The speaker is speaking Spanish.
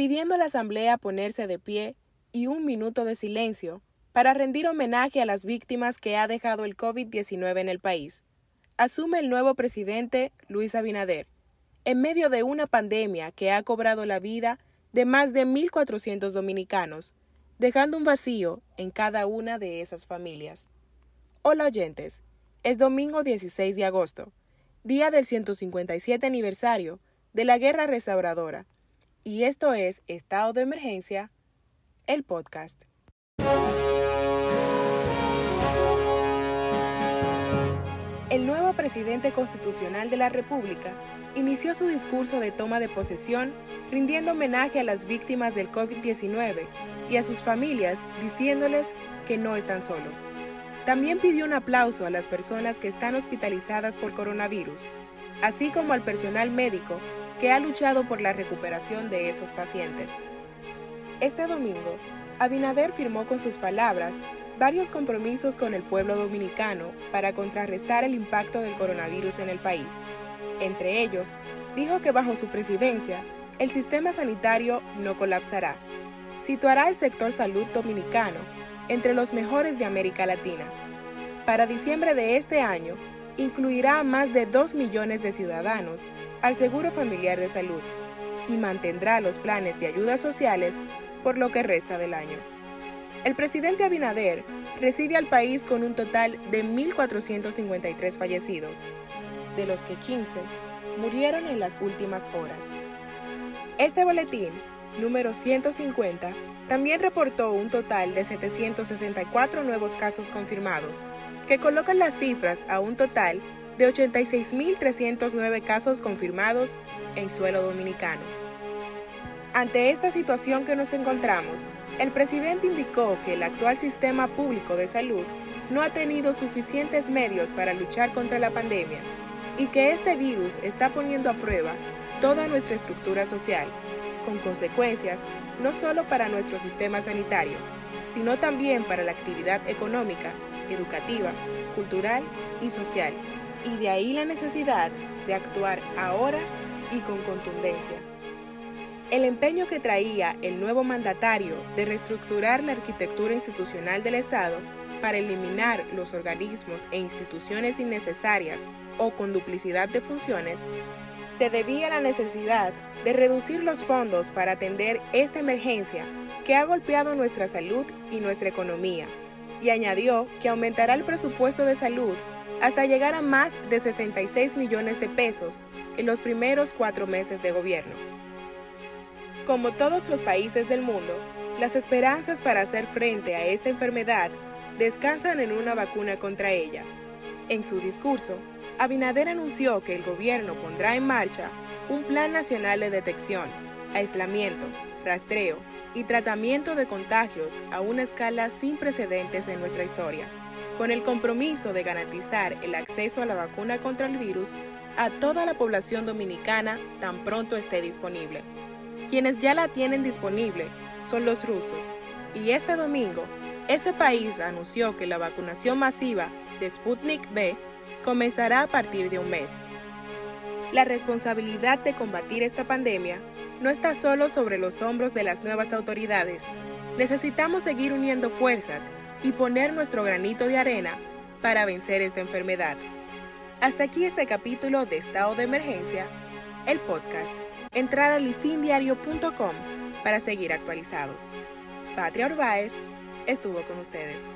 pidiendo a la Asamblea ponerse de pie y un minuto de silencio para rendir homenaje a las víctimas que ha dejado el COVID-19 en el país. Asume el nuevo presidente Luis Abinader, en medio de una pandemia que ha cobrado la vida de más de 1.400 dominicanos, dejando un vacío en cada una de esas familias. Hola oyentes, es domingo 16 de agosto, día del 157 aniversario de la Guerra Restauradora, y esto es Estado de Emergencia, el podcast. El nuevo presidente constitucional de la República inició su discurso de toma de posesión rindiendo homenaje a las víctimas del COVID-19 y a sus familias diciéndoles que no están solos. También pidió un aplauso a las personas que están hospitalizadas por coronavirus, así como al personal médico que ha luchado por la recuperación de esos pacientes. Este domingo, Abinader firmó con sus palabras varios compromisos con el pueblo dominicano para contrarrestar el impacto del coronavirus en el país. Entre ellos, dijo que bajo su presidencia, el sistema sanitario no colapsará. Situará el sector salud dominicano entre los mejores de América Latina. Para diciembre de este año, incluirá a más de 2 millones de ciudadanos al Seguro Familiar de Salud y mantendrá los planes de ayudas sociales por lo que resta del año. El presidente Abinader recibe al país con un total de 1.453 fallecidos, de los que 15 murieron en las últimas horas. Este boletín, número 150, también reportó un total de 764 nuevos casos confirmados, que colocan las cifras a un total de 86.309 casos confirmados en suelo dominicano. Ante esta situación que nos encontramos, el presidente indicó que el actual sistema público de salud no ha tenido suficientes medios para luchar contra la pandemia y que este virus está poniendo a prueba toda nuestra estructura social, con consecuencias no solo para nuestro sistema sanitario, sino también para la actividad económica, educativa, cultural y social. Y de ahí la necesidad de actuar ahora y con contundencia. El empeño que traía el nuevo mandatario de reestructurar la arquitectura institucional del Estado para eliminar los organismos e instituciones innecesarias o con duplicidad de funciones, se debía a la necesidad de reducir los fondos para atender esta emergencia que ha golpeado nuestra salud y nuestra economía, y añadió que aumentará el presupuesto de salud hasta llegar a más de 66 millones de pesos en los primeros cuatro meses de gobierno. Como todos los países del mundo, las esperanzas para hacer frente a esta enfermedad descansan en una vacuna contra ella. En su discurso, Abinader anunció que el gobierno pondrá en marcha un plan nacional de detección, aislamiento, rastreo y tratamiento de contagios a una escala sin precedentes en nuestra historia, con el compromiso de garantizar el acceso a la vacuna contra el virus a toda la población dominicana tan pronto esté disponible. Quienes ya la tienen disponible son los rusos, y este domingo ese país anunció que la vacunación masiva de Sputnik V comenzará a partir de un mes. La responsabilidad de combatir esta pandemia no está solo sobre los hombros de las nuevas autoridades. Necesitamos seguir uniendo fuerzas y poner nuestro granito de arena para vencer esta enfermedad. Hasta aquí este capítulo de Estado de Emergencia, el podcast entrar a listindiario.com para seguir actualizados. Patria Urbáez estuvo con ustedes.